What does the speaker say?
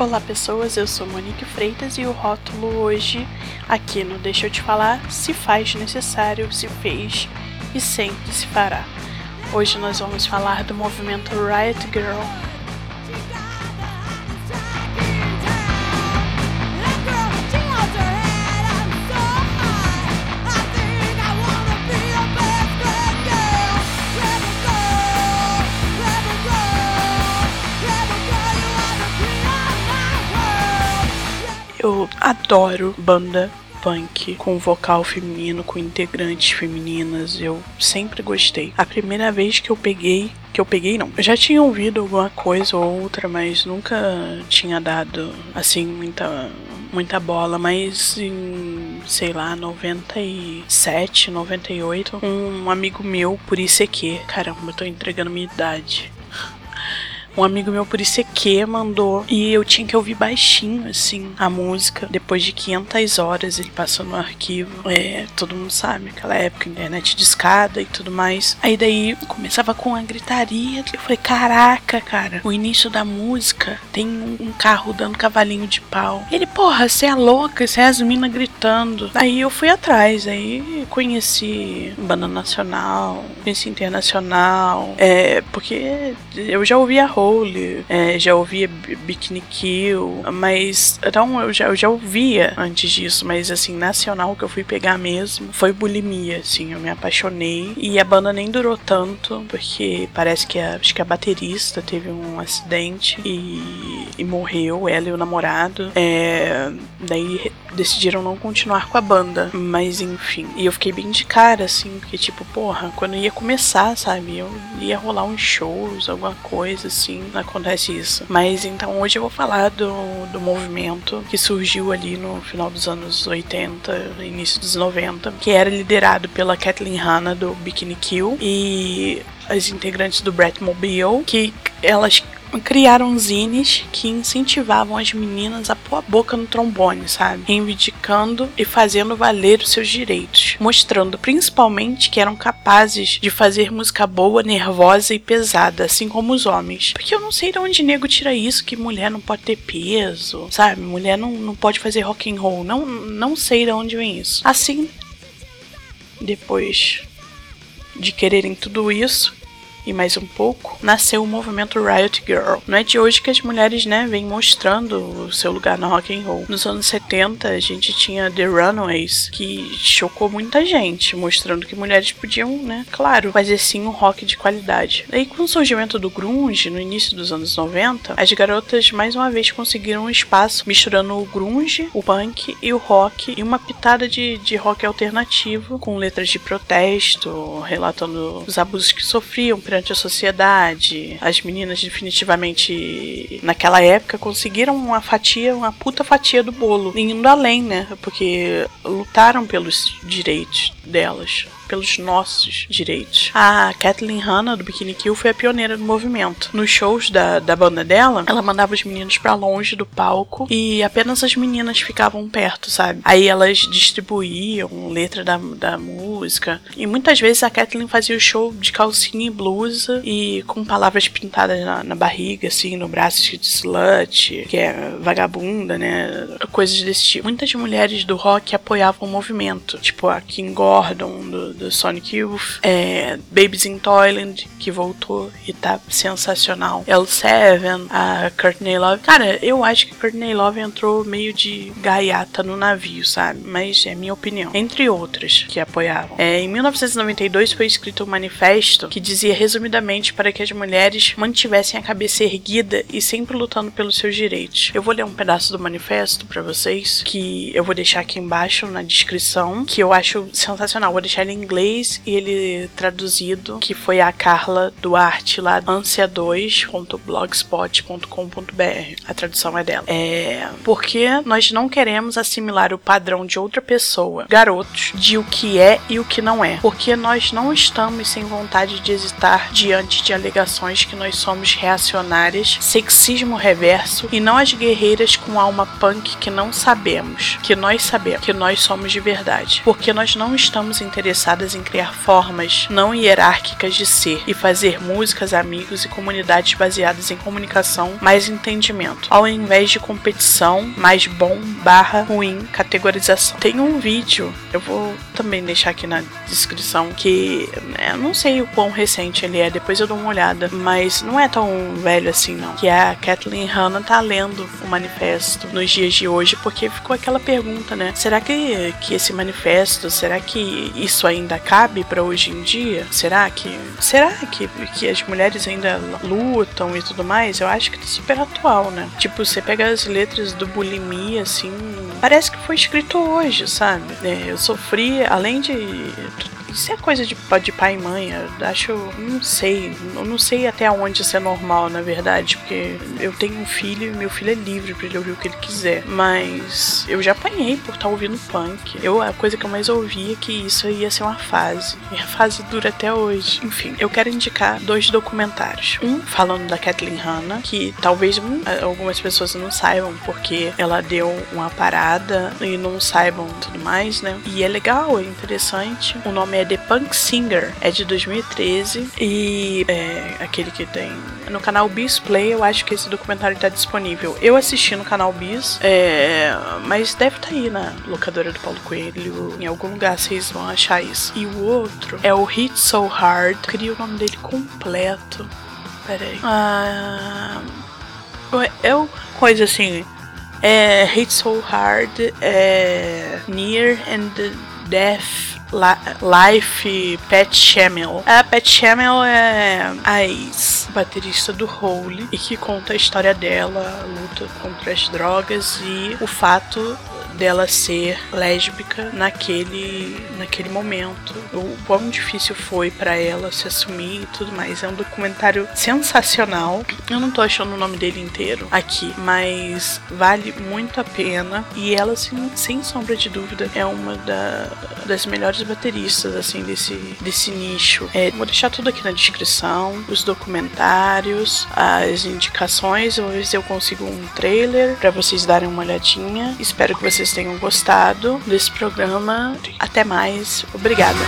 Olá pessoas, eu sou Monique Freitas e o rótulo hoje aqui no Deixa eu te falar se faz necessário, se fez e sempre se fará. Hoje nós vamos falar do movimento Riot Girl. Eu adoro banda punk com vocal feminino, com integrantes femininas. Eu sempre gostei. A primeira vez que eu peguei que eu peguei, não. Eu já tinha ouvido alguma coisa ou outra, mas nunca tinha dado, assim, muita, muita bola. Mas em, sei lá, 97, 98, um amigo meu, por isso é que, caramba, eu tô entregando minha idade um amigo meu por que mandou e eu tinha que ouvir baixinho assim a música. Depois de 500 horas ele passou no arquivo. É todo mundo sabe aquela época internet de escada e tudo mais. Aí daí começava com a gritaria. Eu falei caraca cara o início da música tem um carro dando cavalinho de pau. Ele porra você é louca você é as minas gritando. Aí eu fui atrás aí conheci banda nacional conheci internacional é porque eu já ouvia Rose Soul, é, já ouvia Bikini Kill, mas então eu já, eu já ouvia antes disso, mas assim, nacional que eu fui pegar mesmo foi Bulimia, assim, eu me apaixonei e a banda nem durou tanto, porque parece que a, acho que a baterista teve um acidente e, e morreu, ela e o namorado, é, daí decidiram não continuar com a banda, mas enfim, e eu fiquei bem de cara, assim, porque tipo, porra, quando ia começar, sabe, eu ia rolar uns shows, alguma coisa assim, acontece isso. Mas então hoje eu vou falar do, do movimento que surgiu ali no final dos anos 80, início dos 90, que era liderado pela Kathleen Hanna do Bikini Kill e as integrantes do Bratmobile, que elas criaram zines que incentivavam as meninas a pôr a boca no trombone, sabe? Reivindicando e fazendo valer os seus direitos, mostrando principalmente que eram capazes de fazer música boa, nervosa e pesada, assim como os homens. Porque eu não sei de onde nego tira isso, que mulher não pode ter peso, sabe? Mulher não, não pode fazer rock and roll. Não, não sei de onde vem isso. Assim, depois de quererem tudo isso, e mais um pouco, nasceu o movimento Riot Girl. Não é de hoje que as mulheres, né, vêm mostrando o seu lugar no rock and roll. Nos anos 70, a gente tinha The Runaways, que chocou muita gente, mostrando que mulheres podiam, né, claro, fazer sim um rock de qualidade. Daí, com o surgimento do grunge, no início dos anos 90, as garotas mais uma vez conseguiram um espaço misturando o grunge, o punk e o rock e uma pitada de, de rock alternativo, com letras de protesto, relatando os abusos que sofriam perante a sociedade. As meninas definitivamente naquela época conseguiram uma fatia, uma puta fatia do bolo, indo além, né? Porque lutaram pelos direitos delas pelos nossos direitos. A Kathleen Hanna, do Bikini Kill, foi a pioneira do movimento. Nos shows da, da banda dela, ela mandava os meninos para longe do palco e apenas as meninas ficavam perto, sabe? Aí elas distribuíam letra da, da música. E muitas vezes a Kathleen fazia o show de calcinha e blusa e com palavras pintadas na, na barriga, assim, no braço de slut, que é vagabunda, né? Coisas desse tipo. Muitas mulheres do rock apoiavam o movimento, tipo a Kim Gordon, do, do Sonic Youth, é, Babies in Toyland, que voltou e tá sensacional. L7, a Courtney Love. Cara, eu acho que Courtney Love entrou meio de gaiata no navio, sabe? Mas é minha opinião. Entre outras que apoiavam. É, em 1992 foi escrito um manifesto que dizia resumidamente para que as mulheres mantivessem a cabeça erguida e sempre lutando pelos seus direitos. Eu vou ler um pedaço do manifesto para vocês, que eu vou deixar aqui embaixo na descrição, que eu acho sensacional. Vou deixar ele em inglês e ele traduzido, que foi a Carla Duarte lá, ânsia2.blogspot.com.br. A tradução é dela. É porque nós não queremos assimilar o padrão de outra pessoa, garotos, de o que é e o que não é. Porque nós não estamos sem vontade de hesitar diante de alegações que nós somos reacionárias, sexismo reverso e não as guerreiras com alma punk que não sabemos, que nós sabemos, que nós somos de verdade. Porque nós não estamos estamos interessadas em criar formas não hierárquicas de ser e fazer músicas, amigos e comunidades baseadas em comunicação mais entendimento, ao invés de competição mais bom barra ruim categorização. Tem um vídeo, eu vou também deixar aqui na descrição, que né, eu não sei o quão recente ele é, depois eu dou uma olhada, mas não é tão velho assim não. Que a Kathleen Hanna tá lendo o manifesto nos dias de hoje, porque ficou aquela pergunta, né? Será que, que esse manifesto, será que isso ainda cabe para hoje em dia? Será que será que, que as mulheres ainda lutam e tudo mais? Eu acho que tá super atual, né? Tipo, você pega as letras do bulimia assim, parece que foi escrito hoje, sabe? É, eu sofri, além de isso é coisa de, de pai e mãe. Eu acho. Não sei. Eu não sei até onde isso é normal, na verdade. Porque eu tenho um filho e meu filho é livre para ele ouvir o que ele quiser. Mas eu já apanhei por estar tá ouvindo punk. Eu, a coisa que eu mais ouvi é que isso ia ser uma fase. E a fase dura até hoje. Enfim, eu quero indicar dois documentários. Um falando da Kathleen Hanna, que talvez hum, algumas pessoas não saibam porque ela deu uma parada e não saibam tudo mais, né? E é legal, é interessante. O nome é The Punk Singer, é de 2013 e é aquele que tem no canal Bis Play, eu acho que esse documentário está disponível. Eu assisti no canal Bis, é, mas deve estar tá aí na locadora do Paulo Coelho, em algum lugar vocês vão achar isso. E o outro é o Hit So Hard, queria o nome dele completo. Peraí. Ah, é uma coisa assim. É Hit So Hard, é Near and Death Life Pat Shamel. A Pat Shamel é a ex-baterista do Hole e que conta a história dela, a luta contra as drogas e o fato dela ser lésbica naquele, naquele momento. O quão difícil foi para ela se assumir e tudo mais. É um documentário sensacional. Eu não tô achando o nome dele inteiro aqui, mas vale muito a pena. E ela, assim, sem sombra de dúvida, é uma da, das melhores bateristas, assim, desse, desse nicho. É, vou deixar tudo aqui na descrição, os documentários, as indicações. Vou ver se eu consigo um trailer para vocês darem uma olhadinha. Espero que vocês tenham gostado desse programa. Até mais. Obrigada.